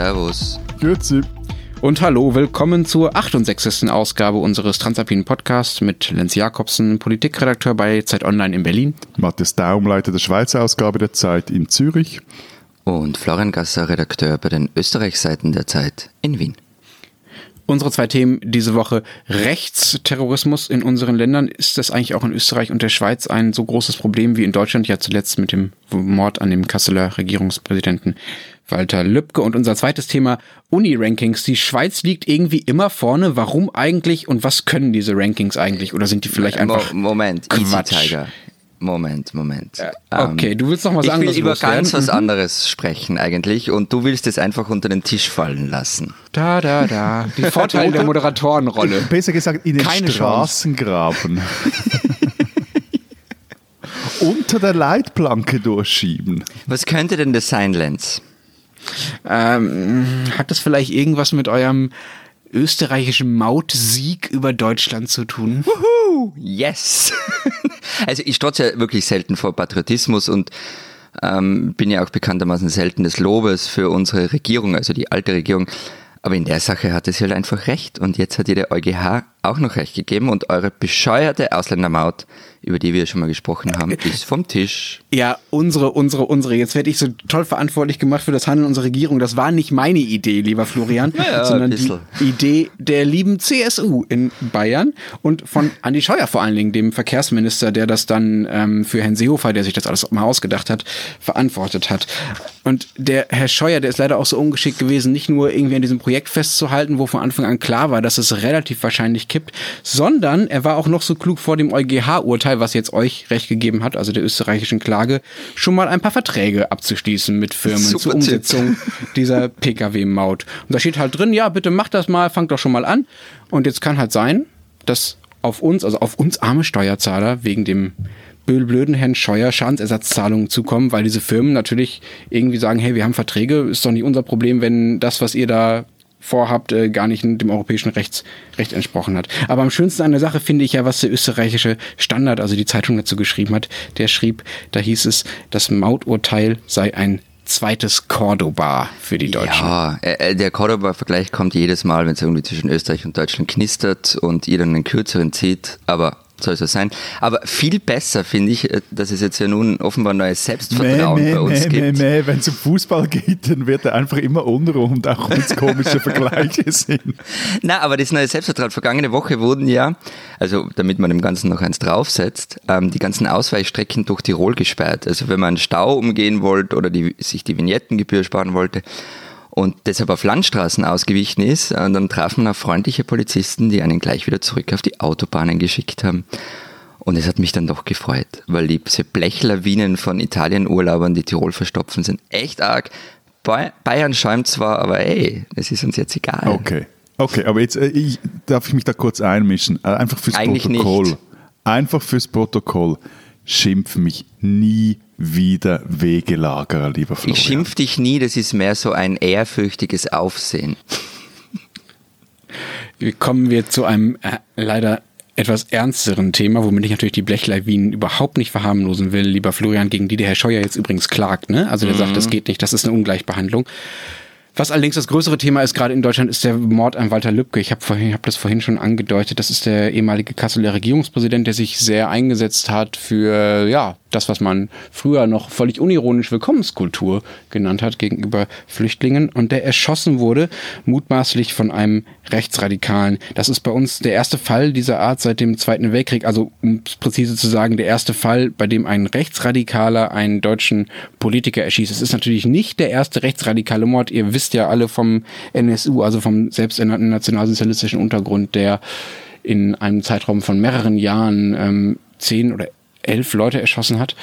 Servus. Grüezi. Und hallo, willkommen zur 68. Ausgabe unseres Transalpinen Podcasts mit Lenz Jakobsen, Politikredakteur bei Zeit Online in Berlin. Matthias Daum, Leiter der Schweizer Ausgabe der Zeit in Zürich. Und Florian Gasser, Redakteur bei den Österreichseiten der Zeit in Wien. Unsere zwei Themen diese Woche. Rechtsterrorismus in unseren Ländern. Ist das eigentlich auch in Österreich und der Schweiz ein so großes Problem wie in Deutschland? Ja, zuletzt mit dem Mord an dem Kasseler Regierungspräsidenten Walter Lübcke. Und unser zweites Thema, Uni-Rankings. Die Schweiz liegt irgendwie immer vorne. Warum eigentlich und was können diese Rankings eigentlich? Oder sind die vielleicht einfach Moment, Quatsch? Easy Tiger. Moment, Moment. Äh, okay, Ähm, du willst noch was ich anderes will über ganz was Mhm. anderes sprechen eigentlich und du willst es einfach unter den Tisch fallen lassen. Da, da, da. Die Vorteile der Moderatorenrolle. Besser gesagt, in den Keine. Straßengraben. Unter der Leitplanke durchschieben. Was könnte denn das sein, Lenz? Ähm, hat das vielleicht irgendwas mit eurem österreichischen Mautsieg über Deutschland zu tun? Yes! also ich strotze ja wirklich selten vor Patriotismus und ähm, bin ja auch bekanntermaßen selten des Lobes für unsere Regierung, also die alte Regierung. Aber in der Sache hatte sie halt einfach recht und jetzt hat ihr der EuGH auch noch recht gegeben und eure bescheuerte Ausländermaut, über die wir schon mal gesprochen haben, ist vom Tisch. Ja, unsere, unsere, unsere. Jetzt werde ich so toll verantwortlich gemacht für das Handeln unserer Regierung. Das war nicht meine Idee, lieber Florian, Ja, sondern die. Idee der lieben CSU in Bayern und von Andi Scheuer vor allen Dingen, dem Verkehrsminister, der das dann ähm, für Herrn Seehofer, der sich das alles mal ausgedacht hat, verantwortet hat. Und der Herr Scheuer, der ist leider auch so ungeschickt gewesen, nicht nur irgendwie an diesem Projekt festzuhalten, wo von Anfang an klar war, dass es relativ wahrscheinlich kippt, sondern er war auch noch so klug vor dem EuGH-Urteil, was jetzt euch recht gegeben hat, also der österreichischen Klage, schon mal ein paar Verträge abzuschließen mit Firmen Super zur Tipp. Umsetzung dieser Pkw-Maut. Und da steht halt drin, ja, bitte macht das mal, fangt doch schon mal an. Und jetzt kann halt sein, dass auf uns, also auf uns arme Steuerzahler, wegen dem blöden Herrn Scheuer Schadensersatzzahlungen zukommen, weil diese Firmen natürlich irgendwie sagen, hey, wir haben Verträge, ist doch nicht unser Problem, wenn das, was ihr da vorhabt, äh, gar nicht dem europäischen Rechts, Recht entsprochen hat. Aber am schönsten an der Sache finde ich ja, was der österreichische Standard, also die Zeitung dazu geschrieben hat. Der schrieb, da hieß es, das Mauturteil sei ein zweites Cordoba für die Deutschen. Ja, äh, der Cordoba-Vergleich kommt jedes Mal, wenn es irgendwie zwischen Österreich und Deutschland knistert und ihr dann einen kürzeren zieht, aber soll so sein. Aber viel besser finde ich, äh, dass es jetzt ja nun offenbar neues Selbstvertrauen bei uns gibt. meh. Wenn es um Fußball geht, dann wird er einfach immer unrund, auch wenn es komische Vergleiche sind. Na, aber das neue Selbstvertrauen. Vergangene Woche wurden ja, also damit man dem Ganzen noch eins draufsetzt, ähm, die ganzen Ausweichstrecken durch Tirol gesperrt. Also wenn man einen Stau umgehen wollte oder die, sich die Vignettengebühr sparen wollte und deshalb auf Landstraßen ausgewichen ist, äh, dann traf man auf freundliche Polizisten, die einen gleich wieder zurück auf die Autobahnen geschickt haben. Und es hat mich dann doch gefreut, weil diese Blechlawinen von Italienurlaubern, die Tirol verstopfen, sind echt arg. Bay- Bayern schäumt zwar, aber ey, es ist uns jetzt egal. Okay. Okay, aber jetzt äh, ich, darf ich mich da kurz einmischen. Äh, Einfach fürs Eigentlich Protokoll. nicht. Einfach fürs Protokoll. Schimpf mich nie wieder Wegelagerer, lieber Florian. Ich schimpf dich nie, das ist mehr so ein ehrfürchtiges Aufsehen. Kommen wir zu einem äh, leider etwas ernsteren Thema, womit ich natürlich die Blechlawinen überhaupt nicht verharmlosen will, lieber Florian, gegen die der Herr Scheuer jetzt übrigens klagt. Ne? Also der sagt, das geht nicht, das ist eine Ungleichbehandlung. Was allerdings das größere Thema ist, gerade in Deutschland, ist der Mord an Walter Lübcke. Ich habe hab das vorhin schon angedeutet. Das ist der ehemalige Kasseler Regierungspräsident, der sich sehr eingesetzt hat für ja das, was man früher noch völlig unironisch Willkommenskultur genannt hat gegenüber Flüchtlingen und der erschossen wurde, mutmaßlich von einem Rechtsradikalen. Das ist bei uns der erste Fall dieser Art seit dem Zweiten Weltkrieg, also um es präzise zu sagen, der erste Fall, bei dem ein Rechtsradikaler einen deutschen Politiker erschießt. Es ist natürlich nicht der erste rechtsradikale Mord. Ihr wisst ja alle vom NSU, also vom selbsternannten nationalsozialistischen Untergrund, der in einem Zeitraum von mehreren Jahren ähm, zehn oder elf Leute erschossen hat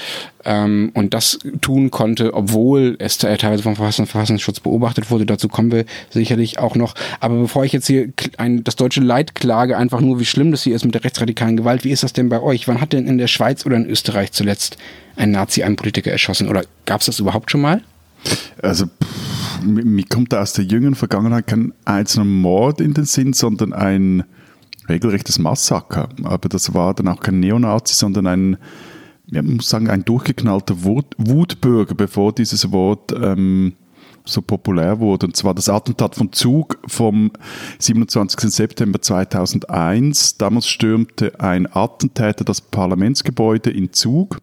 ähm, und das tun konnte, obwohl es te- teilweise vom Verfassung- Verfassungsschutz beobachtet wurde. Dazu kommen wir sicherlich auch noch. Aber bevor ich jetzt hier ein, das deutsche Leid klage, einfach nur, wie schlimm das hier ist mit der rechtsradikalen Gewalt, wie ist das denn bei euch? Wann hat denn in der Schweiz oder in Österreich zuletzt ein Nazi einen Politiker erschossen? Oder gab es das überhaupt schon mal? Also, pff, mir kommt da aus der jüngeren Vergangenheit kein einzelner Mord in den Sinn, sondern ein regelrechtes Massaker. Aber das war dann auch kein Neonazi, sondern ein, ja, man muss sagen, ein durchgeknallter Wut, Wutbürger, bevor dieses Wort ähm, so populär wurde. Und zwar das Attentat von Zug vom 27. September 2001. Damals stürmte ein Attentäter das Parlamentsgebäude in Zug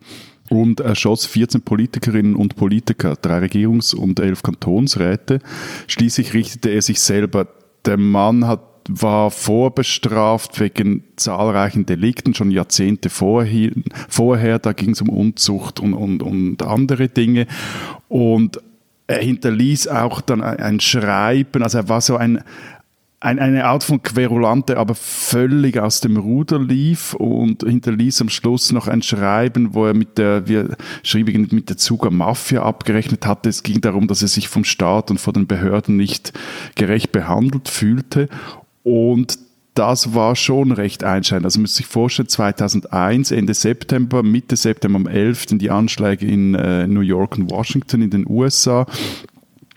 und erschoss 14 Politikerinnen und Politiker, drei Regierungs- und elf Kantonsräte. Schließlich richtete er sich selber. Der Mann hat war vorbestraft wegen zahlreichen Delikten schon Jahrzehnte vorher. Da ging es um Unzucht und, und, und andere Dinge. Und er hinterließ auch dann ein Schreiben, also er war so ein, ein, eine Art von Querulante, aber völlig aus dem Ruder lief und hinterließ am Schluss noch ein Schreiben, wo er mit der, wie er schrieb, mit der Zuger Mafia abgerechnet hatte. Es ging darum, dass er sich vom Staat und von den Behörden nicht gerecht behandelt fühlte. Und das war schon recht einschneidend. Also man muss sich vorstellen, 2001, Ende September, Mitte September am 11. die Anschläge in äh, New York und Washington in den USA.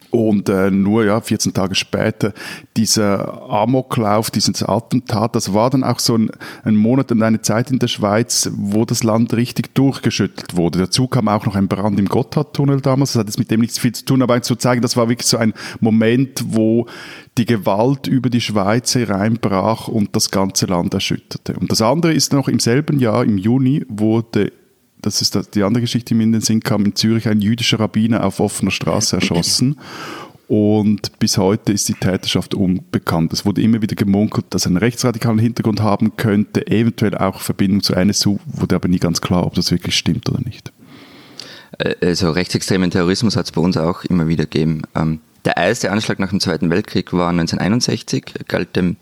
Und äh, nur ja, 14 Tage später dieser Amoklauf, dieses Attentat, das war dann auch so ein, ein Monat und eine Zeit in der Schweiz, wo das Land richtig durchgeschüttelt wurde. Dazu kam auch noch ein Brand im Gotthardtunnel damals, das hat jetzt mit dem nichts viel zu tun, aber zu zeigen, das war wirklich so ein Moment, wo die Gewalt über die Schweiz hereinbrach und das ganze Land erschütterte. Und das andere ist noch im selben Jahr, im Juni, wurde das ist die andere Geschichte, die mir in den Sinn kam, in Zürich ein jüdischer Rabbiner auf offener Straße erschossen. Und bis heute ist die Täterschaft unbekannt. Es wurde immer wieder gemunkelt, dass er einen rechtsradikalen Hintergrund haben könnte, eventuell auch Verbindung zu NSU, wurde aber nie ganz klar, ob das wirklich stimmt oder nicht. Äh, also rechtsextremen Terrorismus hat es bei uns auch immer wieder gegeben. Ähm, der erste Anschlag nach dem Zweiten Weltkrieg war 1961, galt dem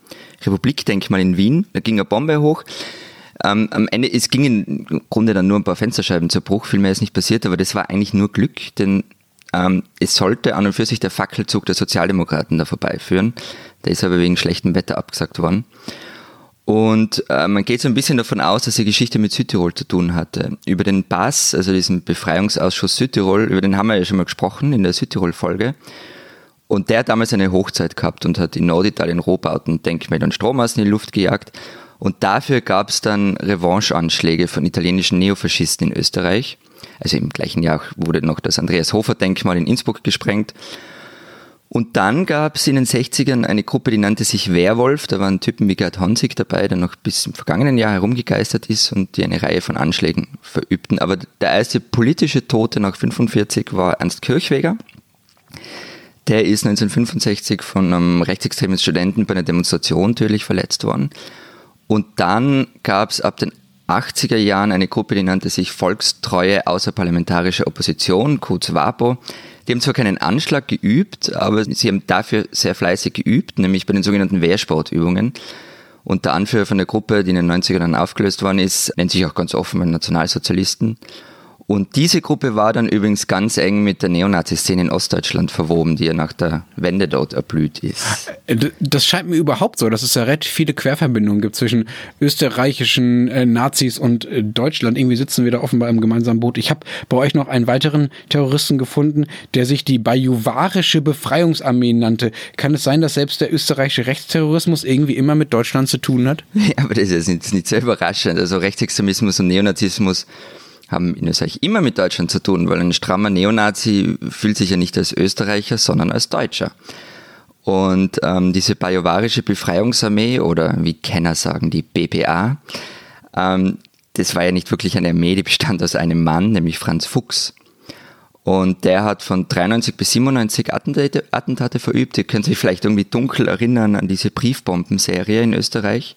Republikdenkmal in Wien. Da ging eine Bombe hoch. Ähm, am Ende, es ging im Grunde dann nur ein paar Fensterscheiben zu Bruch, viel mehr ist nicht passiert, aber das war eigentlich nur Glück, denn ähm, es sollte an und für sich der Fackelzug der Sozialdemokraten da vorbeiführen. Der ist aber wegen schlechtem Wetter abgesagt worden. Und äh, man geht so ein bisschen davon aus, dass die Geschichte mit Südtirol zu tun hatte. Über den BAS, also diesen Befreiungsausschuss Südtirol, über den haben wir ja schon mal gesprochen in der Südtirol-Folge. Und der hat damals eine Hochzeit gehabt und hat in Norditalien Rohbauten, Denkmäler und Strommassen in die Luft gejagt. Und dafür gab es dann Revancheanschläge von italienischen Neofaschisten in Österreich. Also im gleichen Jahr wurde noch das Andreas Hofer Denkmal in Innsbruck gesprengt. Und dann gab es in den 60ern eine Gruppe, die nannte sich Werwolf. Da waren Typen wie Gerd Hansig dabei, der noch bis im vergangenen Jahr herumgegeistert ist und die eine Reihe von Anschlägen verübten. Aber der erste politische Tote nach 45 war Ernst Kirchweger. Der ist 1965 von einem rechtsextremen Studenten bei einer Demonstration tödlich verletzt worden. Und dann gab es ab den 80er Jahren eine Gruppe, die nannte sich Volkstreue Außerparlamentarische Opposition, kurz WAPO. Die haben zwar keinen Anschlag geübt, aber sie haben dafür sehr fleißig geübt, nämlich bei den sogenannten Wehrsportübungen. Und der Anführer von der Gruppe, die in den 90ern dann aufgelöst worden ist, nennt sich auch ganz offen Nationalsozialisten. Und diese Gruppe war dann übrigens ganz eng mit der Neonazi-Szene in Ostdeutschland verwoben, die ja nach der Wende dort erblüht ist. Äh, das scheint mir überhaupt so, dass es ja recht viele Querverbindungen gibt zwischen österreichischen äh, Nazis und äh, Deutschland. Irgendwie sitzen wir da offenbar im gemeinsamen Boot. Ich habe bei euch noch einen weiteren Terroristen gefunden, der sich die Bajuwarische Befreiungsarmee nannte. Kann es sein, dass selbst der österreichische Rechtsterrorismus irgendwie immer mit Deutschland zu tun hat? Ja, aber das ist nicht, nicht so überraschend. Also Rechtsextremismus und Neonazismus haben in Österreich immer mit Deutschland zu tun, weil ein strammer Neonazi fühlt sich ja nicht als Österreicher, sondern als Deutscher. Und ähm, diese bajovarische Befreiungsarmee oder wie Kenner sagen, die BPA, ähm, das war ja nicht wirklich eine Armee, die bestand aus einem Mann, nämlich Franz Fuchs. Und der hat von 93 bis 97 Attentate, Attentate verübt. Ihr könnt sich vielleicht irgendwie dunkel erinnern an diese Briefbombenserie in Österreich.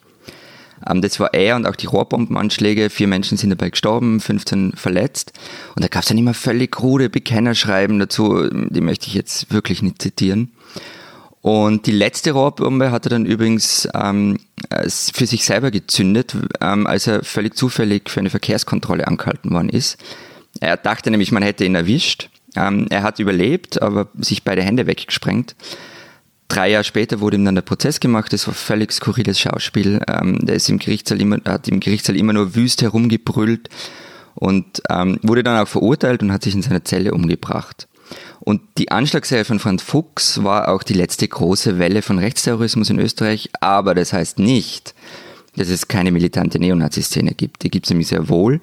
Ähm, das war er und auch die Rohrbombenanschläge. Vier Menschen sind dabei gestorben, 15 verletzt. Und da gab es dann immer völlig krude Bekennerschreiben dazu, die möchte ich jetzt wirklich nicht zitieren. Und die letzte Rohrbombe hat er dann übrigens ähm, für sich selber gezündet, ähm, als er völlig zufällig für eine Verkehrskontrolle angehalten worden ist. Er dachte nämlich, man hätte ihn erwischt. Ähm, er hat überlebt, aber sich beide Hände weggesprengt. Drei Jahre später wurde ihm dann der Prozess gemacht. Das war völlig skurriles Schauspiel. Ähm, der ist im Gerichtssaal immer, hat im Gerichtssaal immer nur wüst herumgebrüllt und ähm, wurde dann auch verurteilt und hat sich in seiner Zelle umgebracht. Und die Anschlagsserie von Franz Fuchs war auch die letzte große Welle von Rechtsterrorismus in Österreich, aber das heißt nicht, dass es keine militante Neonazi-Szene gibt. Die gibt es nämlich sehr wohl.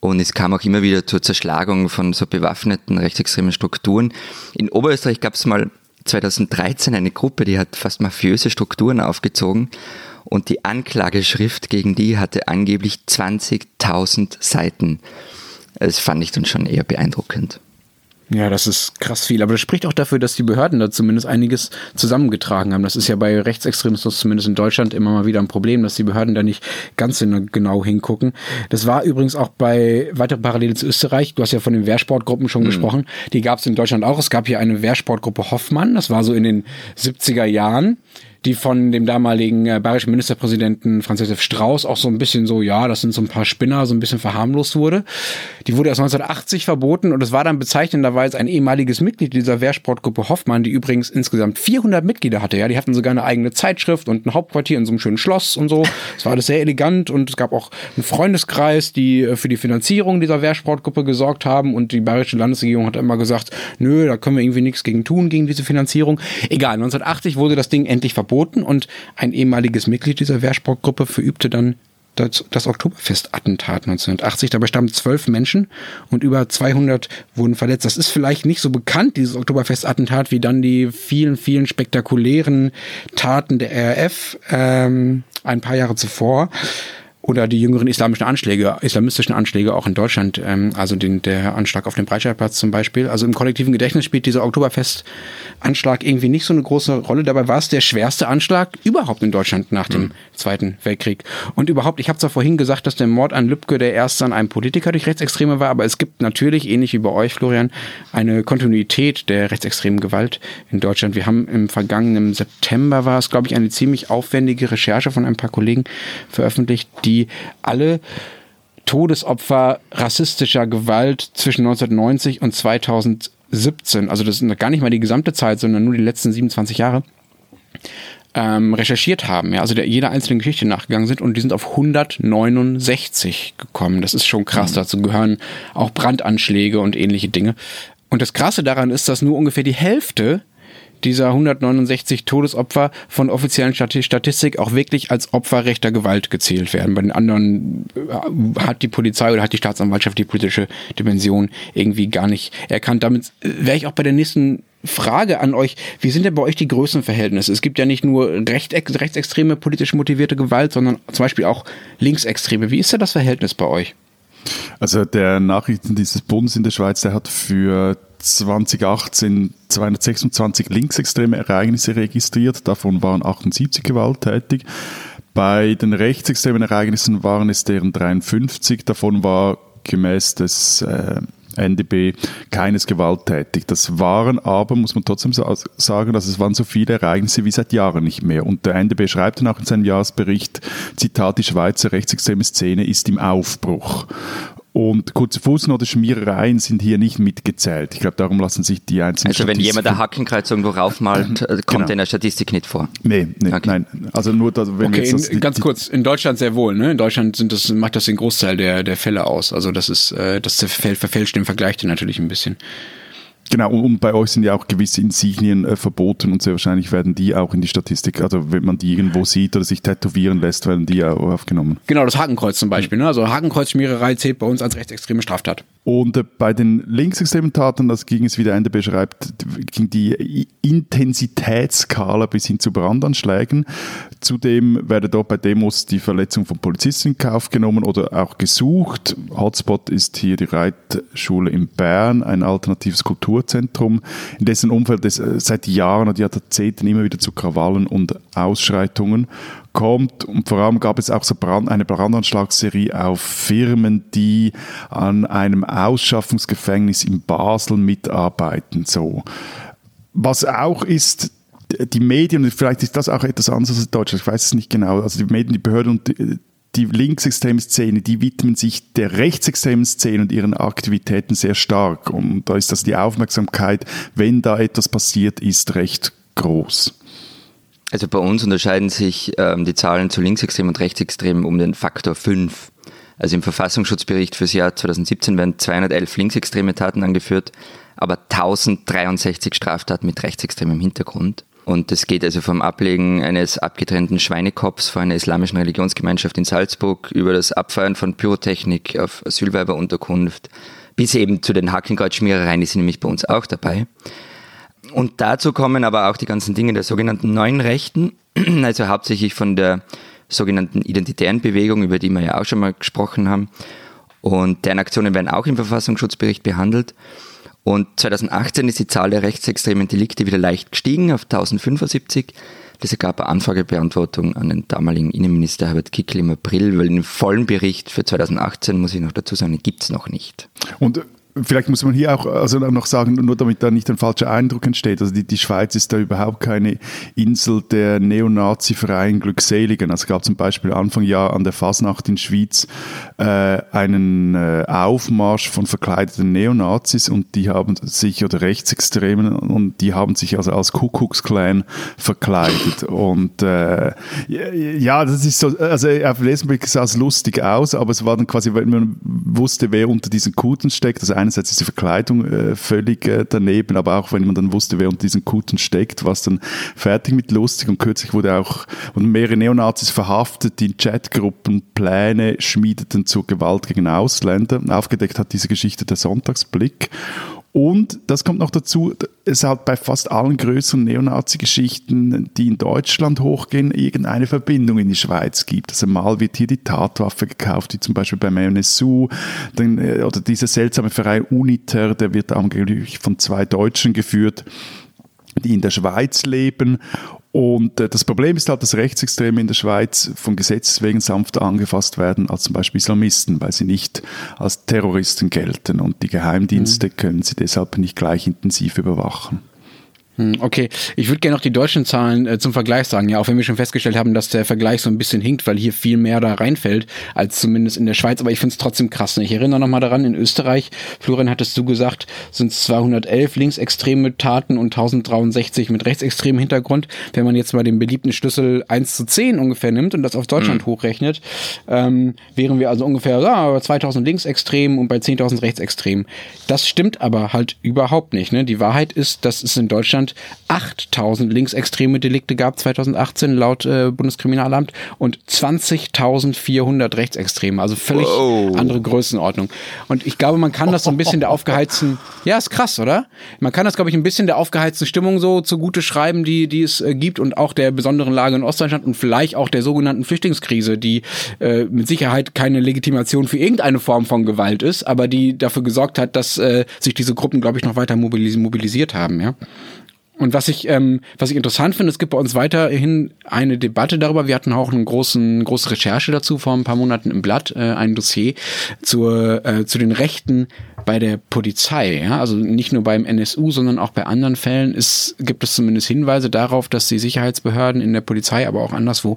Und es kam auch immer wieder zur Zerschlagung von so bewaffneten rechtsextremen Strukturen. In Oberösterreich gab es mal 2013 eine Gruppe, die hat fast mafiöse Strukturen aufgezogen und die Anklageschrift gegen die hatte angeblich 20.000 Seiten. Das fand ich dann schon eher beeindruckend. Ja, das ist krass viel. Aber das spricht auch dafür, dass die Behörden da zumindest einiges zusammengetragen haben. Das ist ja bei Rechtsextremismus zumindest in Deutschland immer mal wieder ein Problem, dass die Behörden da nicht ganz genau hingucken. Das war übrigens auch bei weiteren Parallele zu Österreich. Du hast ja von den Wehrsportgruppen schon mhm. gesprochen. Die gab es in Deutschland auch. Es gab hier eine Wehrsportgruppe Hoffmann. Das war so in den 70er Jahren die von dem damaligen äh, bayerischen Ministerpräsidenten Franz Josef Strauß auch so ein bisschen so, ja, das sind so ein paar Spinner, so ein bisschen verharmlost wurde. Die wurde erst 1980 verboten und es war dann bezeichnenderweise ein ehemaliges Mitglied dieser Wehrsportgruppe Hoffmann, die übrigens insgesamt 400 Mitglieder hatte. Ja, die hatten sogar eine eigene Zeitschrift und ein Hauptquartier in so einem schönen Schloss und so. Es war alles sehr elegant und es gab auch einen Freundeskreis, die äh, für die Finanzierung dieser Wehrsportgruppe gesorgt haben und die bayerische Landesregierung hat immer gesagt, nö, da können wir irgendwie nichts gegen tun, gegen diese Finanzierung. Egal, 1980 wurde das Ding endlich verboten verboten und ein ehemaliges Mitglied dieser Wehrsportgruppe verübte dann das, das Oktoberfest-Attentat 1980. Dabei starben zwölf Menschen und über 200 wurden verletzt. Das ist vielleicht nicht so bekannt, dieses Oktoberfest-Attentat, wie dann die vielen, vielen spektakulären Taten der RAF ähm, ein paar Jahre zuvor oder die jüngeren islamischen Anschläge, islamistischen Anschläge auch in Deutschland, ähm, also den, der Anschlag auf dem Breitscheidplatz zum Beispiel. Also im kollektiven Gedächtnis spielt dieser Oktoberfest-Anschlag irgendwie nicht so eine große Rolle. Dabei war es der schwerste Anschlag überhaupt in Deutschland nach dem mhm. Zweiten Weltkrieg. Und überhaupt, ich habe zwar vorhin gesagt, dass der Mord an Lübcke der erste an einem Politiker durch Rechtsextreme war, aber es gibt natürlich, ähnlich wie bei euch, Florian, eine Kontinuität der rechtsextremen Gewalt in Deutschland. Wir haben im vergangenen September war es, glaube ich, eine ziemlich aufwendige Recherche von ein paar Kollegen veröffentlicht, die die alle Todesopfer rassistischer Gewalt zwischen 1990 und 2017, also das ist gar nicht mal die gesamte Zeit, sondern nur die letzten 27 Jahre, ähm, recherchiert haben, ja, also der jeder einzelnen Geschichte nachgegangen sind und die sind auf 169 gekommen. Das ist schon krass. Mhm. Dazu gehören auch Brandanschläge und ähnliche Dinge. Und das Krasse daran ist, dass nur ungefähr die Hälfte dieser 169 Todesopfer von offiziellen Statistik auch wirklich als Opfer rechter Gewalt gezählt werden. Bei den anderen äh, hat die Polizei oder hat die Staatsanwaltschaft die politische Dimension irgendwie gar nicht erkannt. Damit äh, wäre ich auch bei der nächsten Frage an euch, wie sind denn bei euch die Größenverhältnisse? Es gibt ja nicht nur recht, rechtsextreme politisch motivierte Gewalt, sondern zum Beispiel auch linksextreme. Wie ist da das Verhältnis bei euch? Also der Nachrichtendienst des Bundes in der Schweiz, der hat für 2018 226 linksextreme Ereignisse registriert, davon waren 78 gewalttätig. Bei den rechtsextremen Ereignissen waren es deren 53, davon war gemäß des äh, NDB keines gewalttätig. Das waren aber, muss man trotzdem sagen, dass es waren so viele Ereignisse wie seit Jahren nicht mehr. Und der NDB schreibt dann auch in seinem Jahresbericht, Zitat, die Schweizer rechtsextreme Szene ist im Aufbruch. Und kurze Fußnote, Schmierereien sind hier nicht mitgezählt. Ich glaube, darum lassen sich die einzelnen Also wenn jemand ein Hakenkreuz irgendwo raufmalt, äh, kommt genau. in der Statistik nicht vor? Nee, nee okay. nein. Also nur, dass, wenn okay, das, in, ganz kurz, in Deutschland sehr wohl. Ne? In Deutschland sind das, macht das den Großteil der, der Fälle aus. Also das ist, äh, das verfälscht den Vergleich natürlich ein bisschen. Genau, und bei euch sind ja auch gewisse Insignien äh, verboten und sehr wahrscheinlich werden die auch in die Statistik, also wenn man die irgendwo sieht oder sich tätowieren lässt, werden die ja aufgenommen. Genau, das Hakenkreuz zum Beispiel. Ne? Also Hakenkreuzschmiererei zählt bei uns als rechtsextreme Straftat. Und äh, bei den linksextremen Taten, das ging es, wie der Ende beschreibt, ging die Intensitätsskala bis hin zu Brandanschlägen. Zudem werde dort bei Demos die Verletzung von Polizisten in Kauf genommen oder auch gesucht. Hotspot ist hier die Reitschule in Bern, ein alternatives Kulturzentrum, in dessen Umfeld es äh, seit Jahren und Jahrzehnten immer wieder zu Krawallen und Ausschreitungen kommt. Und vor allem gab es auch so Brand, eine Brandanschlagsserie auf Firmen, die an einem Ausschaffungsgefängnis in Basel mitarbeiten. So. Was auch ist, die Medien, vielleicht ist das auch etwas anderes als Deutschland, ich weiß es nicht genau, also die Medien, die Behörden und die, die linksextremen Szene, die widmen sich der rechtsextremen Szene und ihren Aktivitäten sehr stark. Und da ist das die Aufmerksamkeit, wenn da etwas passiert ist, recht groß. Also bei uns unterscheiden sich ähm, die Zahlen zu linksextremen und rechtsextremen um den Faktor 5. Also im Verfassungsschutzbericht fürs Jahr 2017 werden 211 linksextreme Taten angeführt, aber 1063 Straftaten mit rechtsextremem Hintergrund. Und das geht also vom Ablegen eines abgetrennten Schweinekopfs vor einer islamischen Religionsgemeinschaft in Salzburg über das Abfeuern von Pyrotechnik auf Asylweiberunterkunft bis eben zu den Hackenkreuzschmierereien, die sind nämlich bei uns auch dabei. Und dazu kommen aber auch die ganzen Dinge der sogenannten neuen Rechten, also hauptsächlich von der sogenannten identitären Bewegung, über die wir ja auch schon mal gesprochen haben. Und deren Aktionen werden auch im Verfassungsschutzbericht behandelt. Und 2018 ist die Zahl der rechtsextremen Delikte wieder leicht gestiegen auf 1075. Das ergab eine Anfragebeantwortung an den damaligen Innenminister Herbert Kickl im April, weil den vollen Bericht für 2018, muss ich noch dazu sagen, gibt es noch nicht. Und Vielleicht muss man hier auch also noch sagen, nur damit da nicht ein falscher Eindruck entsteht. Also die, die Schweiz ist da überhaupt keine Insel der neonazi-freien Glückseligen. Also es gab zum Beispiel Anfang Jahr an der Fasnacht in Schwyz äh, einen äh, Aufmarsch von verkleideten Neonazis und die haben sich, oder Rechtsextremen, und die haben sich also als Kuckucksklan verkleidet. Und äh, ja, das ist so, also auf den ersten Blick sah es lustig aus, aber es war dann quasi, wenn man wusste, wer unter diesen Kuten steckt, also einerseits ist die Verkleidung äh, völlig äh, daneben, aber auch wenn man dann wusste, wer unter diesen Kuten steckt, war es dann fertig mit lustig und kürzlich wurde auch und mehrere Neonazis verhaftet, die in Chatgruppen Pläne schmiedeten zur Gewalt gegen Ausländer. Aufgedeckt hat diese Geschichte der Sonntagsblick und das kommt noch dazu, es hat bei fast allen größeren Neonazi-Geschichten, die in Deutschland hochgehen, irgendeine Verbindung in die Schweiz gibt. Also mal wird hier die Tatwaffe gekauft, wie zum Beispiel bei MNSU, äh, oder dieser seltsame Verein Uniter, der wird angeblich von zwei Deutschen geführt die in der Schweiz leben und äh, das Problem ist halt, dass Rechtsextreme in der Schweiz vom Gesetz wegen sanfter angefasst werden als zum Beispiel Islamisten, weil sie nicht als Terroristen gelten und die Geheimdienste mhm. können sie deshalb nicht gleich intensiv überwachen. Hm, okay, ich würde gerne noch die deutschen Zahlen äh, zum Vergleich sagen, ja, auch wenn wir schon festgestellt haben, dass der Vergleich so ein bisschen hinkt, weil hier viel mehr da reinfällt, als zumindest in der Schweiz, aber ich finde es trotzdem krass. Ne? Ich erinnere nochmal daran, in Österreich, Florian hattest du gesagt, sind es 211 linksextreme Taten und 1063 mit rechtsextremem Hintergrund. Wenn man jetzt mal den beliebten Schlüssel 1 zu 10 ungefähr nimmt und das auf Deutschland mhm. hochrechnet, ähm, wären wir also ungefähr ja, 2000 linksextrem und bei 10.000 rechtsextrem. Das stimmt aber halt überhaupt nicht. Ne? Die Wahrheit ist, dass es in Deutschland Deutschland 8000 linksextreme Delikte gab 2018 laut äh, Bundeskriminalamt und 20.400 Rechtsextreme, also völlig wow. andere Größenordnung. Und ich glaube, man kann das so ein bisschen der aufgeheizten, ja, ist krass, oder? Man kann das, glaube ich, ein bisschen der aufgeheizten Stimmung so zugute schreiben, die, die es äh, gibt und auch der besonderen Lage in Ostdeutschland und vielleicht auch der sogenannten Flüchtlingskrise, die äh, mit Sicherheit keine Legitimation für irgendeine Form von Gewalt ist, aber die dafür gesorgt hat, dass äh, sich diese Gruppen, glaube ich, noch weiter mobilis mobilisiert haben, ja. Und was ich, ähm, was ich interessant finde, es gibt bei uns weiterhin eine Debatte darüber. Wir hatten auch eine großen, große Recherche dazu vor ein paar Monaten im Blatt, äh, ein Dossier zur, äh, zu den Rechten bei der Polizei, ja, also nicht nur beim NSU, sondern auch bei anderen Fällen ist, gibt es zumindest Hinweise darauf, dass die Sicherheitsbehörden in der Polizei, aber auch anderswo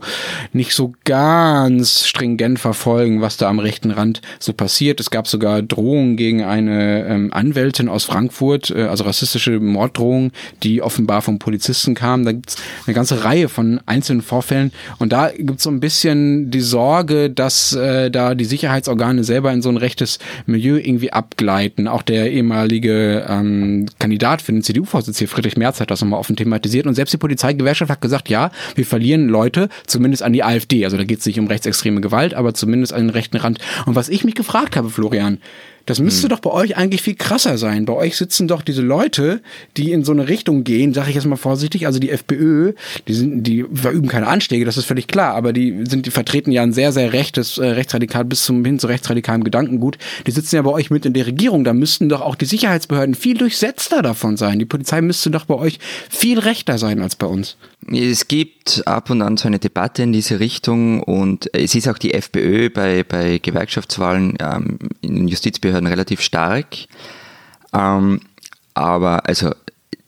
nicht so ganz stringent verfolgen, was da am rechten Rand so passiert. Es gab sogar Drohungen gegen eine ähm, Anwältin aus Frankfurt, äh, also rassistische Morddrohungen, die offenbar vom Polizisten kamen. Da gibt es eine ganze Reihe von einzelnen Vorfällen und da gibt es so ein bisschen die Sorge, dass äh, da die Sicherheitsorgane selber in so ein rechtes Milieu irgendwie abgleiten Seiten. Auch der ehemalige ähm, Kandidat für den CDU-Vorsitz hier, Friedrich Merz, hat das nochmal offen thematisiert. Und selbst die Polizeigewerkschaft hat gesagt, ja, wir verlieren Leute, zumindest an die AfD. Also da geht es nicht um rechtsextreme Gewalt, aber zumindest an den rechten Rand. Und was ich mich gefragt habe, Florian, das müsste hm. doch bei euch eigentlich viel krasser sein. Bei euch sitzen doch diese Leute, die in so eine Richtung gehen, sage ich jetzt mal vorsichtig, also die FPÖ, die sind, die verüben keine Anschläge, das ist völlig klar, aber die sind, die vertreten ja ein sehr, sehr rechtes, äh, rechtsradikal bis zum hin zu rechtsradikalem Gedankengut. Die sitzen ja bei euch mit in der Regierung, da müssten doch auch die Sicherheitsbehörden viel durchsetzter davon sein. Die Polizei müsste doch bei euch viel rechter sein als bei uns. Es gibt ab und an so eine Debatte in diese Richtung und es ist auch die FPÖ bei, bei Gewerkschaftswahlen ähm, in den Justizbehörden relativ stark. Ähm, aber also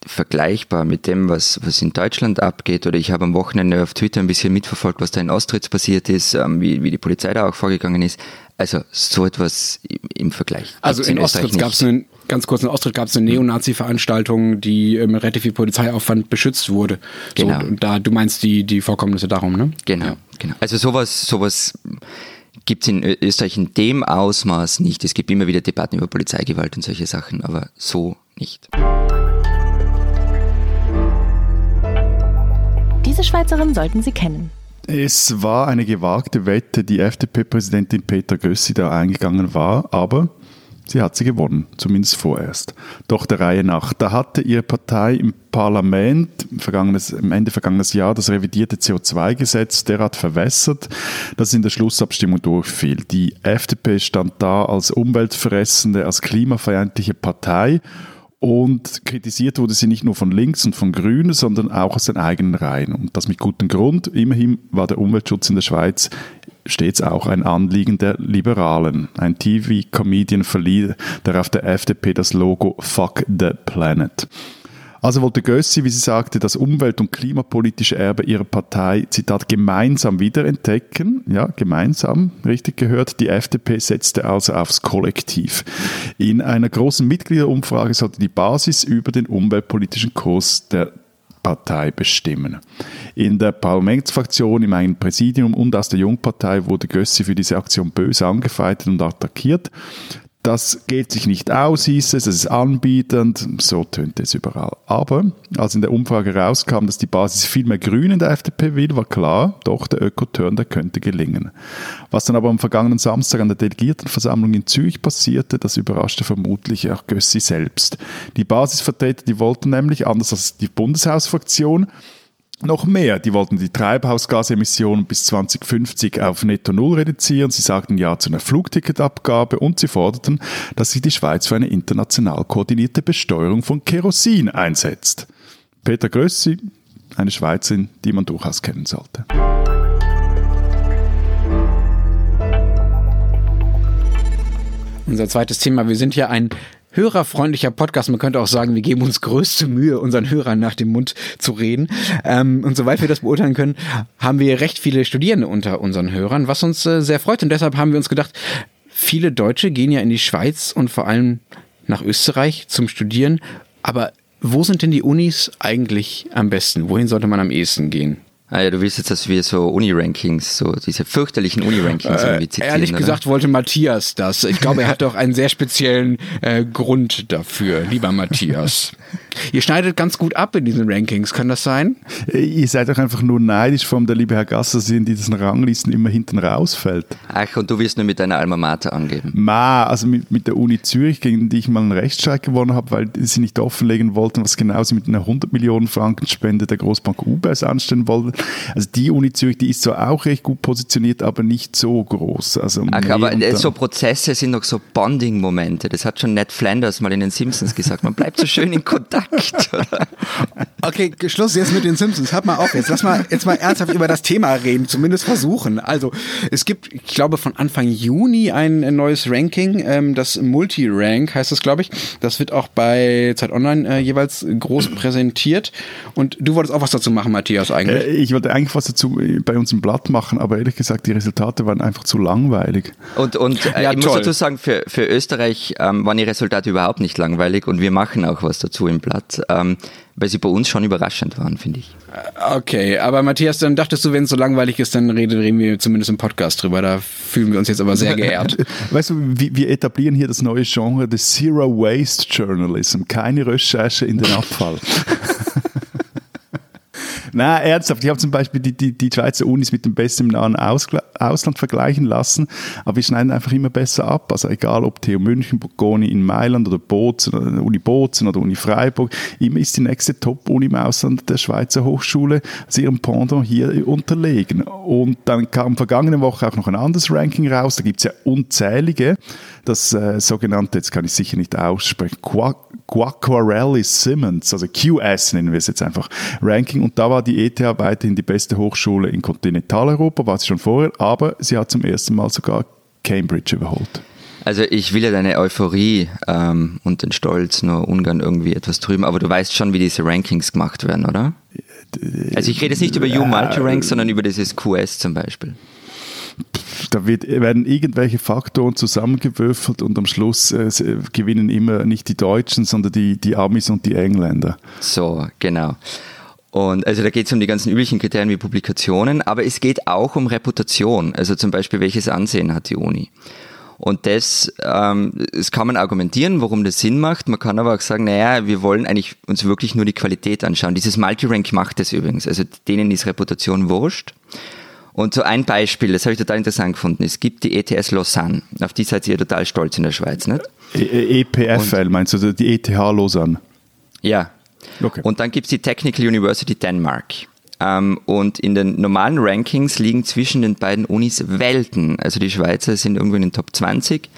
vergleichbar mit dem, was, was in Deutschland abgeht, oder ich habe am Wochenende auf Twitter ein bisschen mitverfolgt, was da in Ostritz passiert ist, ähm, wie, wie die Polizei da auch vorgegangen ist. Also so etwas im Vergleich. Also in, in Ostritz gab es einen, ganz kurz in Ostritz gab es eine Neonazi-Veranstaltung, die äh, mit relativ viel Polizeiaufwand beschützt wurde. Genau. So, und da, du meinst die, die Vorkommnisse darum, ne? Genau, ja. genau. Also sowas, sowas gibt es in Österreich in dem Ausmaß nicht. Es gibt immer wieder Debatten über Polizeigewalt und solche Sachen, aber so nicht. Diese Schweizerin sollten Sie kennen. Es war eine gewagte Wette, die FDP-Präsidentin Peter Gössi da eingegangen war, aber Sie hat sie gewonnen, zumindest vorerst. Doch der Reihe nach. Da hatte ihre Partei im Parlament am Ende vergangenes Jahr das revidierte CO2-Gesetz derart verwässert, dass es in der Schlussabstimmung durchfiel. Die FDP stand da als umweltveressende, als klimafeindliche Partei und kritisiert wurde sie nicht nur von links und von Grünen, sondern auch aus den eigenen Reihen. Und das mit gutem Grund. Immerhin war der Umweltschutz in der Schweiz stets auch ein Anliegen der Liberalen. Ein TV-Comedian verlieh darauf der FDP das Logo Fuck the Planet. Also wollte Gössi, wie sie sagte, das umwelt- und klimapolitische Erbe ihrer Partei, Zitat, gemeinsam wiederentdecken. Ja, gemeinsam, richtig gehört. Die FDP setzte also aufs Kollektiv. In einer großen Mitgliederumfrage sollte die Basis über den umweltpolitischen Kurs der Partei bestimmen. In der Parlamentsfraktion, im eigenen Präsidium und aus der Jungpartei wurde Gössi für diese Aktion böse angefeindet und attackiert. Das geht sich nicht aus, hieß es, es ist anbietend, so tönte es überall. Aber als in der Umfrage rauskam, dass die Basis viel mehr Grün in der FDP will, war klar, doch der Ökoturn, der könnte gelingen. Was dann aber am vergangenen Samstag an der Delegiertenversammlung in Zürich passierte, das überraschte vermutlich auch Gössi selbst. Die Basisvertreter, die wollten nämlich, anders als die Bundeshausfraktion, noch mehr. Die wollten die Treibhausgasemissionen bis 2050 auf Netto Null reduzieren. Sie sagten Ja zu einer Flugticketabgabe und sie forderten, dass sich die Schweiz für eine international koordinierte Besteuerung von Kerosin einsetzt. Peter Grössi, eine Schweizerin, die man durchaus kennen sollte. Unser zweites Thema. Wir sind ja ein hörerfreundlicher Podcast. Man könnte auch sagen, wir geben uns größte Mühe, unseren Hörern nach dem Mund zu reden. Ähm, und soweit wir das beurteilen können, haben wir recht viele Studierende unter unseren Hörern, was uns äh, sehr freut. Und deshalb haben wir uns gedacht, viele Deutsche gehen ja in die Schweiz und vor allem nach Österreich zum Studieren. Aber wo sind denn die Unis eigentlich am besten? Wohin sollte man am ehesten gehen? Ah ja, du willst jetzt, dass wir so Uni-Rankings, so diese fürchterlichen Uni-Rankings äh, zitieren. Ehrlich oder? gesagt wollte Matthias das. Ich glaube, er hat doch einen sehr speziellen äh, Grund dafür, lieber Matthias. Ihr schneidet ganz gut ab in diesen Rankings, kann das sein? Ihr seid doch einfach nur neidisch, vor der liebe Herr Gasser sie in diesen Ranglisten immer hinten rausfällt. Ach, und du wirst nur mit deiner Alma Mater angeben. Ma, also mit, mit der Uni Zürich, gegen die ich mal einen Rechtsstreit gewonnen habe, weil sie nicht offenlegen wollten, was genau sie mit einer 100 Millionen Franken Spende der Großbank UBS anstellen wollten. Also die Uni Zürich, die ist zwar auch recht gut positioniert, aber nicht so groß. Also Ach, aber so Prozesse sind noch so Bonding-Momente. Das hat schon Ned Flanders mal in den Simpsons gesagt. Man bleibt so schön in Kontakt. okay, Schluss jetzt mit den Simpsons. Hört mal auf jetzt. Lass mal jetzt mal ernsthaft über das Thema reden. Zumindest versuchen. Also es gibt, ich glaube, von Anfang Juni ein neues Ranking. Ähm, das Multi-Rank heißt das, glaube ich. Das wird auch bei Zeit Online äh, jeweils groß präsentiert. Und du wolltest auch was dazu machen, Matthias, eigentlich. Äh, ich wollte eigentlich was dazu bei uns im Blatt machen, aber ehrlich gesagt, die Resultate waren einfach zu langweilig. Und, und äh, ja, ich toll. muss dazu sagen, für, für Österreich ähm, waren die Resultate überhaupt nicht langweilig und wir machen auch was dazu im Blatt, ähm, weil sie bei uns schon überraschend waren, finde ich. Äh, okay, aber Matthias, dann dachtest du, wenn es so langweilig ist, dann reden, reden wir zumindest im Podcast drüber. Da fühlen wir uns jetzt aber sehr geehrt. weißt du, wir, wir etablieren hier das neue Genre des Zero Waste Journalism. Keine Recherche in den Abfall. Nein, ernsthaft. Ich habe zum Beispiel die, die, die Schweizer Unis mit dem besten nahen Ausgla Ausland vergleichen lassen, aber wir schneiden einfach immer besser ab. Also egal ob TU München, Bocconi in Mailand oder Bozen, oder Uni Bozen oder Uni Freiburg, immer ist die nächste Top-Uni im Ausland der Schweizer Hochschule als ihrem Pendant hier unterlegen. Und dann kam vergangene Woche auch noch ein anderes Ranking raus, da gibt es ja unzählige das äh, sogenannte, jetzt kann ich sicher nicht aussprechen, Quacquarelli Simmons, also QS nennen wir es jetzt einfach, Ranking. Und da war die ETH weiterhin die beste Hochschule in Kontinentaleuropa, war sie schon vorher, aber sie hat zum ersten Mal sogar Cambridge überholt. Also ich will ja deine Euphorie ähm, und den Stolz nur ungern irgendwie etwas trüben, aber du weißt schon, wie diese Rankings gemacht werden, oder? Also ich rede jetzt nicht über U-Multi-Ranks, sondern über dieses QS zum Beispiel da wird, werden irgendwelche Faktoren zusammengewürfelt und am Schluss äh, gewinnen immer nicht die Deutschen, sondern die, die Amis und die Engländer. So, genau. Und also da geht es um die ganzen üblichen Kriterien wie Publikationen, aber es geht auch um Reputation, also zum Beispiel welches Ansehen hat die Uni. Und das, ähm, das kann man argumentieren, warum das Sinn macht. Man kann aber auch sagen, naja, wir wollen eigentlich uns wirklich nur die Qualität anschauen. Dieses Multirank macht das übrigens. Also denen ist Reputation wurscht. Und so ein Beispiel, das habe ich total interessant gefunden. Es gibt die ETS Lausanne. Auf die seid ihr total stolz in der Schweiz, nicht? EPFL e Und, meinst du, die ETH Lausanne? Ja. Okay. Und dann gibt es die Technical University Denmark. Ähm, und in den normalen Rankings liegen zwischen den beiden Unis Welten. Also die Schweizer sind irgendwo in den Top 20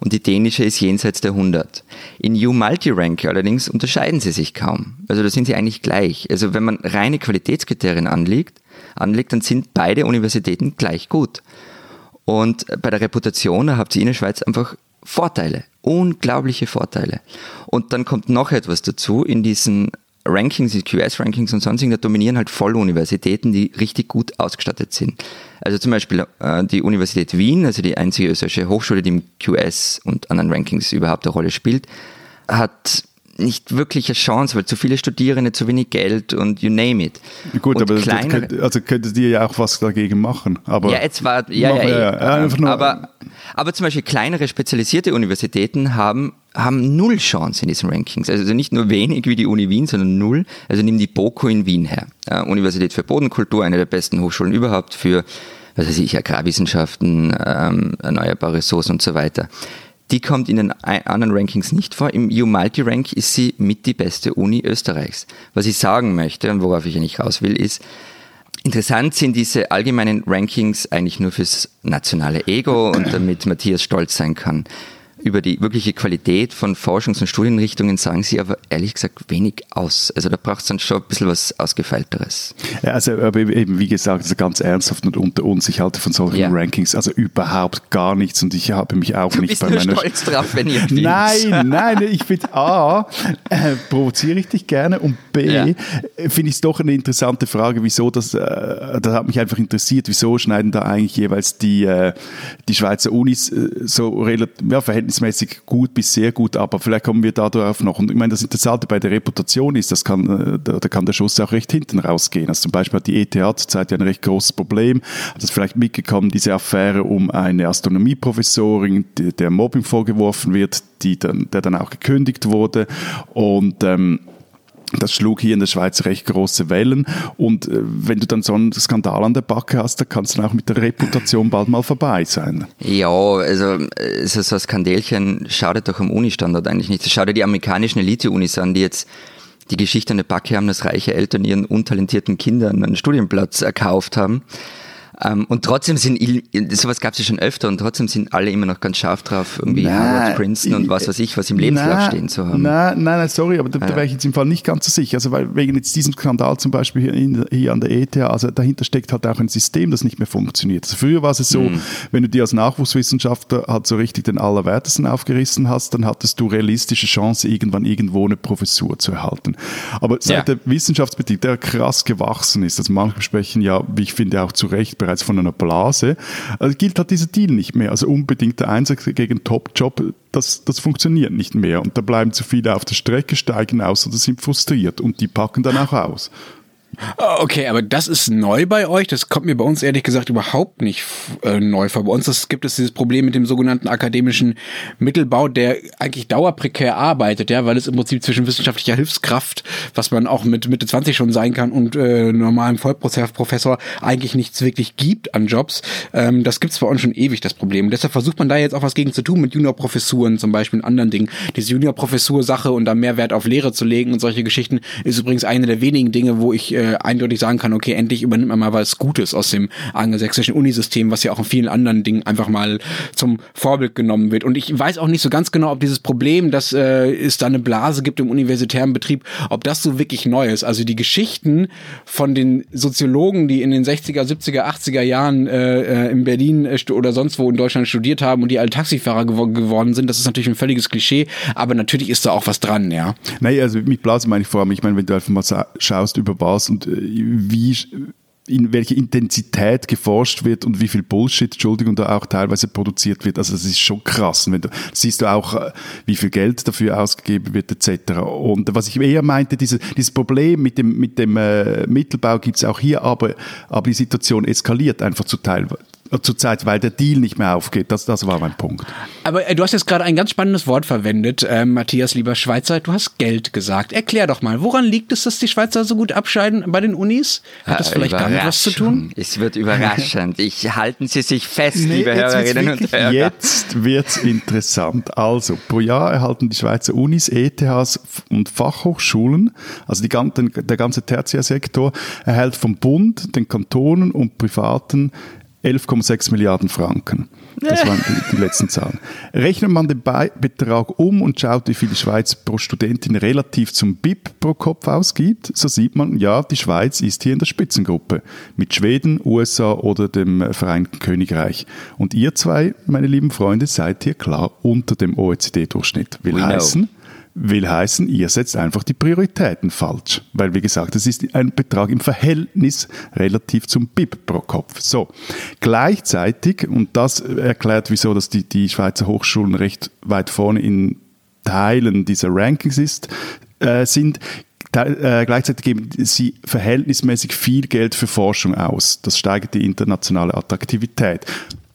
und die dänische ist jenseits der 100. In U Multi-Rank allerdings unterscheiden sie sich kaum. Also da sind sie eigentlich gleich. Also wenn man reine Qualitätskriterien anlegt, anlegt, dann sind beide Universitäten gleich gut. Und bei der Reputation habt ihr in der Schweiz einfach Vorteile, unglaubliche Vorteile. Und dann kommt noch etwas dazu, in diesen Rankings, die QS-Rankings und sonstigen, da dominieren halt Volluniversitäten, die richtig gut ausgestattet sind. Also zum Beispiel äh, die Universität Wien, also die einzige österreichische Hochschule, die im QS und anderen Rankings überhaupt eine Rolle spielt, hat nicht wirklich eine Chance, weil zu viele Studierende, zu wenig Geld und you name it. Gut, und aber kleinere, könnt, also könntet ihr ja auch was dagegen machen. Aber ja, jetzt war, ja, ja, ja, ja, aber, aber zum Beispiel kleinere spezialisierte Universitäten haben, haben null Chance in diesen Rankings. Also nicht nur wenig wie die Uni Wien, sondern null. Also nimm die BOKU in Wien her. Äh, Universität für Bodenkultur, eine der besten Hochschulen überhaupt für, was weiß ich, Agrarwissenschaften, ähm, erneuerbare Ressourcen und so weiter. Die kommt in den anderen Rankings nicht vor. Im U-Multi-Rank ist sie mit die beste Uni Österreichs. Was ich sagen möchte und worauf ich eigentlich raus will, ist, Interessant sind diese allgemeinen Rankings eigentlich nur fürs nationale Ego und damit Matthias stolz sein kann über die wirkliche Qualität von Forschungs- und Studienrichtungen sagen sie aber ehrlich gesagt wenig aus. Also da braucht es dann schon ein bisschen was Ausgefeilteres. Ja, also aber eben, wie gesagt, also ganz ernsthaft und unter uns, ich halte von solchen ja. Rankings also überhaupt gar nichts und ich habe mich auch du nicht bist bei meiner... stolz drauf, wenn ihr Nein, nein, ich bin A, äh, provoziere ich dich gerne und B, ja. finde ich es doch eine interessante Frage, wieso das, äh, das hat mich einfach interessiert, wieso schneiden da eigentlich jeweils die, äh, die Schweizer Unis äh, so relativ, ja, verhältnismäßig verhältnismäßig gut bis sehr gut, aber vielleicht kommen wir darauf noch. Und ich meine, das Interessante bei der Reputation ist, das kann, äh, da, da kann der Schuss auch recht hinten rausgehen. Also zum Beispiel hat die ETH zurzeit ja ein recht großes Problem. Hat das vielleicht mitgekommen, diese Affäre um eine Astronomieprofessorin, der Mobbing vorgeworfen wird, die dann, der dann auch gekündigt wurde. Und ähm, das schlug hier in der Schweiz recht große Wellen. Und äh, wenn du dann so einen Skandal an der Backe hast, dann kann es dann auch mit der Reputation bald mal vorbei sein. Ja, also so, ein Skandälchen schadet doch am Uni-Standard eigentlich nicht. Das schaut dir die amerikanischen Elite-Unis an, die jetzt die Geschichte an der Backe haben, dass reiche Eltern ihren untalentierten Kindern einen Studienplatz erkauft haben. Ähm, und trotzdem sind, sowas gab es ja schon öfter und trotzdem sind alle immer noch ganz scharf drauf, irgendwie nein, Harvard, Princeton und was weiß ich, was im Lebenslauf nein, stehen zu haben. Nein, nein, nein sorry, aber da, da wäre ich jetzt im Fall nicht ganz so sicher. Also weil wegen jetzt diesem Skandal zum Beispiel hier, in, hier an der ETH, also dahinter steckt halt auch ein System, das nicht mehr funktioniert. Also früher war es so, mhm. wenn du dir als Nachwuchswissenschaftler halt so richtig den Allerwertesten aufgerissen hast, dann hattest du realistische Chance, irgendwann irgendwo eine Professur zu erhalten. Aber seit ja. der Wissenschaftsbetrieb, der krass gewachsen ist, also manche sprechen ja, wie ich finde, auch zu Recht bereits von einer Blase, also gilt halt dieser Deal nicht mehr. Also unbedingt der Einsatz gegen Top-Job, das, das funktioniert nicht mehr. Und da bleiben zu viele auf der Strecke, steigen aus oder sind frustriert und die packen dann auch aus. Okay, aber das ist neu bei euch. Das kommt mir bei uns ehrlich gesagt überhaupt nicht äh, neu vor. Bei uns das, gibt es dieses Problem mit dem sogenannten akademischen Mittelbau, der eigentlich dauerprekär arbeitet, ja, weil es im Prinzip zwischen wissenschaftlicher Hilfskraft, was man auch mit Mitte 20 schon sein kann, und äh, normalem Vollprofessor eigentlich nichts wirklich gibt an Jobs. Ähm, das gibt's bei uns schon ewig, das Problem. Deshalb versucht man da jetzt auch was gegen zu tun mit Juniorprofessuren zum Beispiel und anderen Dingen. Diese Juniorprofessur-Sache und da mehr Wert auf Lehre zu legen und solche Geschichten ist übrigens eine der wenigen Dinge, wo ich äh, eindeutig sagen kann, okay, endlich übernimmt man mal was Gutes aus dem angelsächsischen Unisystem, was ja auch in vielen anderen Dingen einfach mal zum Vorbild genommen wird. Und ich weiß auch nicht so ganz genau, ob dieses Problem, dass äh, es da eine Blase gibt im universitären Betrieb, ob das so wirklich neu ist. Also die Geschichten von den Soziologen, die in den 60er, 70er, 80er Jahren äh, äh, in Berlin äh, oder sonst wo in Deutschland studiert haben und die alle Taxifahrer gew geworden sind, das ist natürlich ein völliges Klischee, aber natürlich ist da auch was dran, ja. Nein, also mit Blase meine ich vor allem, ich meine, wenn du einfach mal schaust über Bas und äh, wie in welche Intensität geforscht wird und wie viel Bullshit, Entschuldigung, da auch teilweise produziert wird. Also das ist schon krass. Und wenn du, siehst du auch, äh, wie viel Geld dafür ausgegeben wird etc. Und was ich eher meinte, diese, dieses Problem mit dem, mit dem äh, Mittelbau gibt es auch hier, aber, aber die Situation eskaliert einfach zu Teil, zurzeit, weil der Deal nicht mehr aufgeht. Das, das war mein Punkt. Aber äh, du hast jetzt gerade ein ganz spannendes Wort verwendet, äh, Matthias, lieber Schweizer. Du hast Geld gesagt. Erklär doch mal, woran liegt es, dass die Schweizer so gut abscheiden bei den Unis? Hat das vielleicht gar nicht was zu tun? Es wird überraschend. Ich halten Sie sich fest, nee, liebe Hörerinnen und Hörer. Jetzt wird's interessant. Also, pro Jahr erhalten die Schweizer Unis, ETHs und Fachhochschulen, also die, der ganze Tertiärsektor, erhält vom Bund, den Kantonen und Privaten 11,6 Milliarden Franken. Das waren die, die, letzten Zahlen. Rechnet man den Betrag um und schaut, wie viel die Schweiz pro Studentin relativ zum BIP pro Kopf ausgibt, so sieht man, ja, die Schweiz ist hier in der Spitzengruppe mit Schweden, USA oder dem Vereinigten Königreich. Und ihr zwei, meine lieben Freunde, seid hier klar unter dem OECD-Durchschnitt. Will We heißen, know will heißen, ihr setzt einfach die Prioritäten falsch. Weil, wie gesagt, es ist ein Betrag im Verhältnis relativ zum BIP pro Kopf. So. Gleichzeitig, und das erklärt, wieso dass die, die Schweizer Hochschulen recht weit vorne in Teilen dieser Rankings ist, äh, sind, da, äh, gleichzeitig geben sie verhältnismäßig viel Geld für Forschung aus. Das steigert die internationale Attraktivität.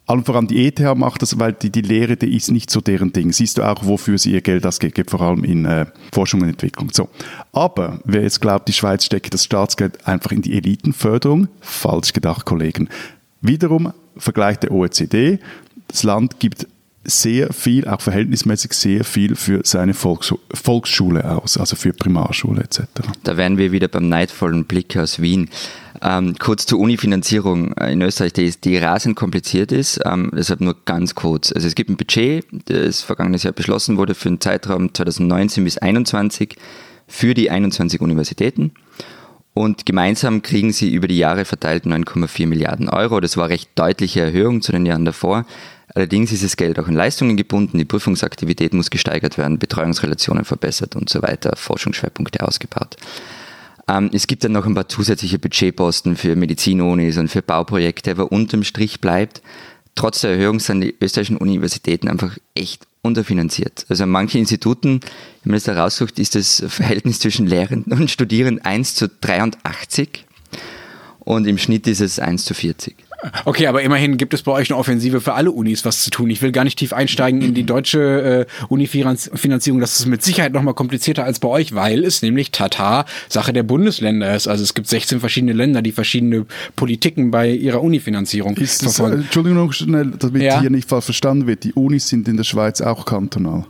Allen voran die ETH macht das, weil die, die Lehre, die ist nicht so deren Ding. Siehst du auch, wofür sie ihr Geld ausgibt, vor allem in äh, Forschung und Entwicklung. So. Aber wer jetzt glaubt, die Schweiz stecke das Staatsgeld einfach in die Elitenförderung, falsch gedacht, Kollegen. Wiederum Vergleich der OECD. Das Land gibt sehr viel, auch verhältnismäßig sehr viel für seine Volks Volksschule aus, also für Primarschule etc. Da wären wir wieder beim neidvollen Blick aus Wien. Ähm, kurz zur Unifinanzierung in Österreich, die, die rasend kompliziert ist, ähm, deshalb nur ganz kurz. Also es gibt ein Budget, das vergangenes Jahr beschlossen wurde für den Zeitraum 2019 bis 2021 für die 21 Universitäten. Und gemeinsam kriegen sie über die Jahre verteilt 9,4 Milliarden Euro. Das war recht deutliche Erhöhung zu den Jahren davor. Allerdings ist das Geld auch in Leistungen gebunden, die Prüfungsaktivität muss gesteigert werden, Betreuungsrelationen verbessert und so weiter, Forschungsschwerpunkte ausgebaut. Ähm, es gibt dann noch ein paar zusätzliche Budgetposten für Medizinunis und für Bauprojekte, aber unterm Strich bleibt, trotz der Erhöhung sind die österreichischen Universitäten einfach echt unterfinanziert. Also an manchen Instituten, wenn man das da raussucht, ist das Verhältnis zwischen Lehrenden und Studierenden 1 zu 83 und im Schnitt ist es 1 zu 40. Okay, aber immerhin gibt es bei euch eine Offensive für alle Unis was zu tun. Ich will gar nicht tief einsteigen in die deutsche äh, Unifinanzierung. Das ist mit Sicherheit noch mal komplizierter als bei euch, weil es nämlich Tata Sache der Bundesländer ist. Also es gibt 16 verschiedene Länder, die verschiedene Politiken bei ihrer Unifinanzierung ist das, verfolgen. Äh, Entschuldigung noch schnell, damit ja? hier nicht falsch verstanden wird. Die Unis sind in der Schweiz auch kantonal.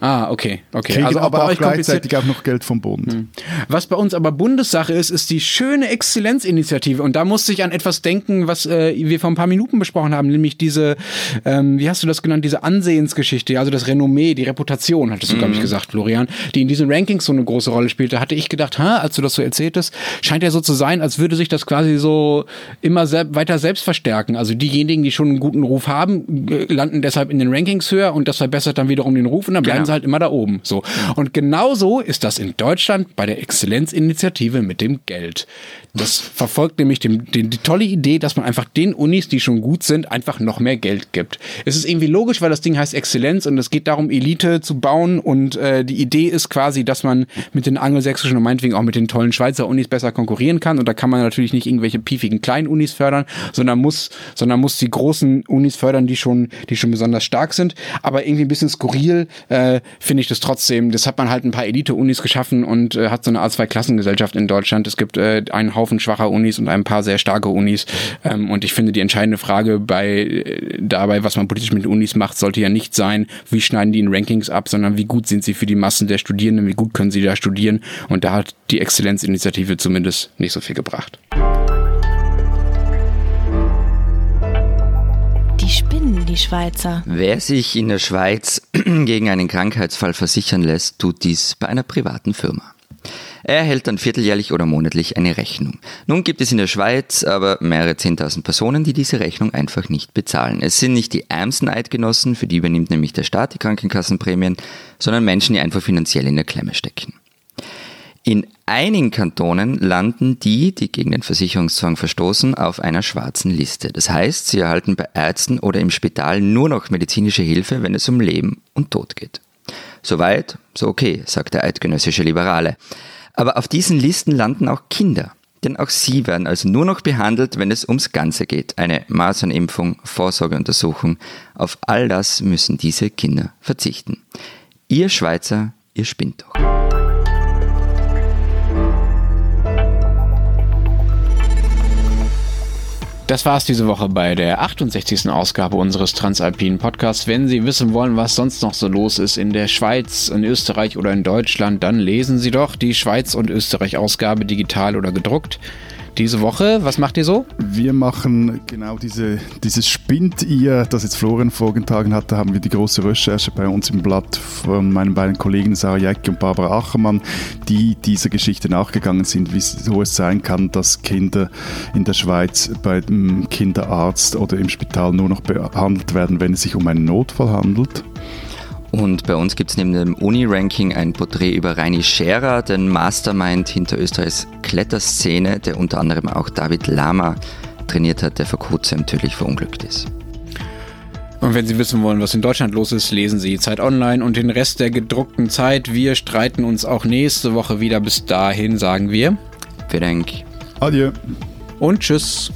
Ah, okay, okay. Kriegen also aber auch gleichzeitig auch noch Geld vom Bund. Hm. Was bei uns aber Bundessache ist, ist die schöne Exzellenzinitiative. Und da musste ich an etwas denken, was äh, wir vor ein paar Minuten besprochen haben, nämlich diese, ähm, wie hast du das genannt, diese Ansehensgeschichte, also das Renommee, die Reputation, hattest du, mhm. glaube ich, gesagt, Florian, die in diesen Rankings so eine große Rolle spielte. Hatte ich gedacht, ha, als du das so erzähltest, scheint ja so zu sein, als würde sich das quasi so immer sel weiter selbst verstärken. Also diejenigen, die schon einen guten Ruf haben, äh, landen deshalb in den Rankings höher und das verbessert dann wiederum den Ruf und dann bleiben genau sie halt immer da oben. So. Und genauso ist das in Deutschland bei der Exzellenzinitiative mit dem Geld. Das verfolgt nämlich den, den, die tolle Idee, dass man einfach den Unis, die schon gut sind, einfach noch mehr Geld gibt. Es ist irgendwie logisch, weil das Ding heißt Exzellenz und es geht darum, Elite zu bauen und äh, die Idee ist quasi, dass man mit den angelsächsischen und meinetwegen auch mit den tollen Schweizer Unis besser konkurrieren kann und da kann man natürlich nicht irgendwelche piefigen kleinen Unis fördern, sondern muss, sondern muss die großen Unis fördern, die schon, die schon besonders stark sind. Aber irgendwie ein bisschen skurril äh, finde ich das trotzdem. Das hat man halt ein paar Elite-Unis geschaffen und äh, hat so eine Art Zwei-Klassengesellschaft in Deutschland. Es gibt äh, einen Haufen schwacher Unis und ein paar sehr starke Unis. Ähm, und ich finde, die entscheidende Frage bei äh, dabei, was man politisch mit Unis macht, sollte ja nicht sein, wie schneiden die in Rankings ab, sondern wie gut sind sie für die Massen der Studierenden, wie gut können sie da studieren. Und da hat die Exzellenzinitiative zumindest nicht so viel gebracht. Die spinnen, die Schweizer. Wer sich in der Schweiz gegen einen Krankheitsfall versichern lässt, tut dies bei einer privaten Firma. Er erhält dann vierteljährlich oder monatlich eine Rechnung. Nun gibt es in der Schweiz aber mehrere zehntausend Personen, die diese Rechnung einfach nicht bezahlen. Es sind nicht die ärmsten Eidgenossen, für die übernimmt nämlich der Staat die Krankenkassenprämien, sondern Menschen, die einfach finanziell in der Klemme stecken. In einigen Kantonen landen die, die gegen den Versicherungszwang verstoßen, auf einer schwarzen Liste. Das heißt, sie erhalten bei Ärzten oder im Spital nur noch medizinische Hilfe, wenn es um Leben und Tod geht. Soweit, so okay, sagt der eidgenössische Liberale. Aber auf diesen Listen landen auch Kinder. Denn auch sie werden also nur noch behandelt, wenn es ums Ganze geht. Eine Masernimpfung, Vorsorgeuntersuchung. Auf all das müssen diese Kinder verzichten. Ihr Schweizer, ihr spinnt doch. Das war's diese Woche bei der 68. Ausgabe unseres Transalpinen Podcasts. Wenn Sie wissen wollen, was sonst noch so los ist in der Schweiz, in Österreich oder in Deutschland, dann lesen Sie doch die Schweiz und Österreich Ausgabe digital oder gedruckt diese Woche. Was macht ihr so? Wir machen genau diese, dieses Spinnt-Ihr, das jetzt Florian vorgetragen hat. Da haben wir die große Recherche bei uns im Blatt von meinen beiden Kollegen Sarah Jäcki und Barbara Achermann, die dieser Geschichte nachgegangen sind, wieso es sein kann, dass Kinder in der Schweiz bei dem Kinderarzt oder im Spital nur noch behandelt werden, wenn es sich um einen Notfall handelt. Und bei uns gibt es neben dem Uni-Ranking ein Porträt über Reini Scherer, den Mastermind hinter Österreichs Kletterszene, der unter anderem auch David Lama trainiert hat, der vor kurzem tödlich verunglückt ist. Und wenn Sie wissen wollen, was in Deutschland los ist, lesen Sie Zeit Online und den Rest der gedruckten Zeit. Wir streiten uns auch nächste Woche wieder. Bis dahin sagen wir. Vielen Dank. Adieu. Und tschüss.